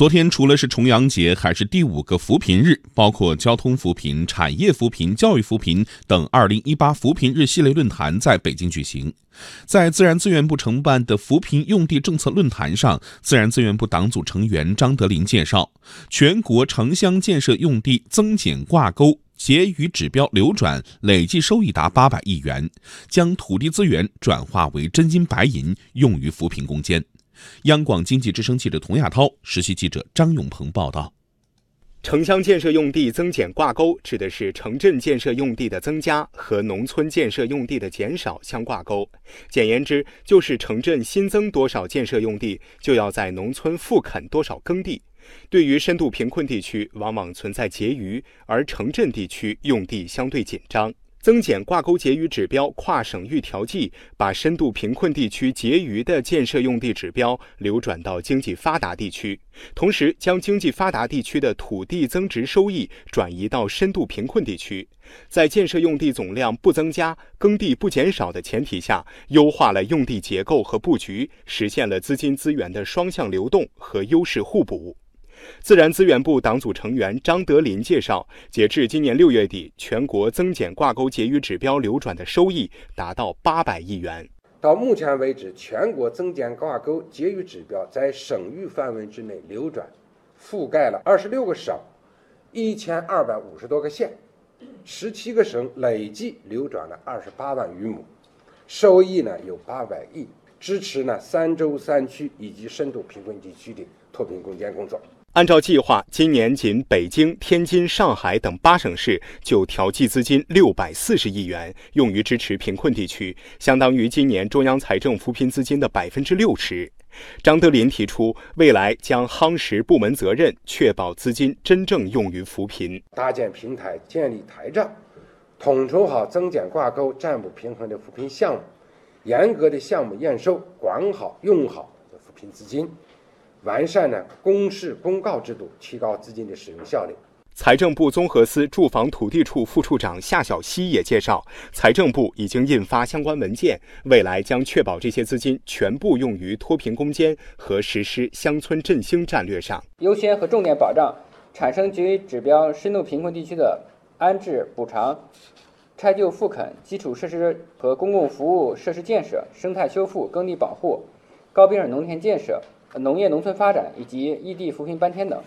昨天除了是重阳节，还是第五个扶贫日，包括交通扶贫、产业扶贫、教育扶贫等二零一八扶贫日系列论坛在北京举行。在自然资源部承办的扶贫用地政策论坛上，自然资源部党组成员张德林介绍，全国城乡建设用地增减挂钩结余指标流转累计收益达八百亿元，将土地资源转化为真金白银，用于扶贫攻坚。央广经济之声记者童亚涛，实习记者张永鹏报道。城乡建设用地增减挂钩，指的是城镇建设用地的增加和农村建设用地的减少相挂钩。简言之，就是城镇新增多少建设用地，就要在农村复垦多少耕地。对于深度贫困地区，往往存在结余，而城镇地区用地相对紧张。增减挂钩结余指标跨省域调剂，把深度贫困地区结余的建设用地指标流转到经济发达地区，同时将经济发达地区的土地增值收益转移到深度贫困地区，在建设用地总量不增加、耕地不减少的前提下，优化了用地结构和布局，实现了资金资源的双向流动和优势互补。自然资源部党组成员张德林介绍，截至今年六月底，全国增减挂钩结余指标流转的收益达到八百亿元。到目前为止，全国增减挂钩结余指标在省域范围之内流转，覆盖了二十六个省，一千二百五十多个县，十七个省累计流转了二十八万余亩，收益呢有八百亿，支持呢三州三区以及深度贫困地区的脱贫攻坚工作。按照计划，今年仅北京、天津、上海等八省市就调剂资金六百四十亿元，用于支持贫困地区，相当于今年中央财政扶贫资金的百分之六十。张德林提出，未来将夯实部门责任，确保资金真正用于扶贫。搭建平台，建立台账，统筹好增减挂钩、占不平衡的扶贫项目，严格的项目验收，管好用好扶贫资金。完善呢公示公告制度，提高资金的使用效率。财政部综合司住房土地处副处长夏小溪也介绍，财政部已经印发相关文件，未来将确保这些资金全部用于脱贫攻坚和实施乡村振兴战略上，优先和重点保障产生结余指标深度贫困地区的安置补偿、拆旧复垦、基础设施和公共服务设施建设、生态修复、耕地保护、高标准农田建设。农业农村发展以及异地扶贫搬迁等。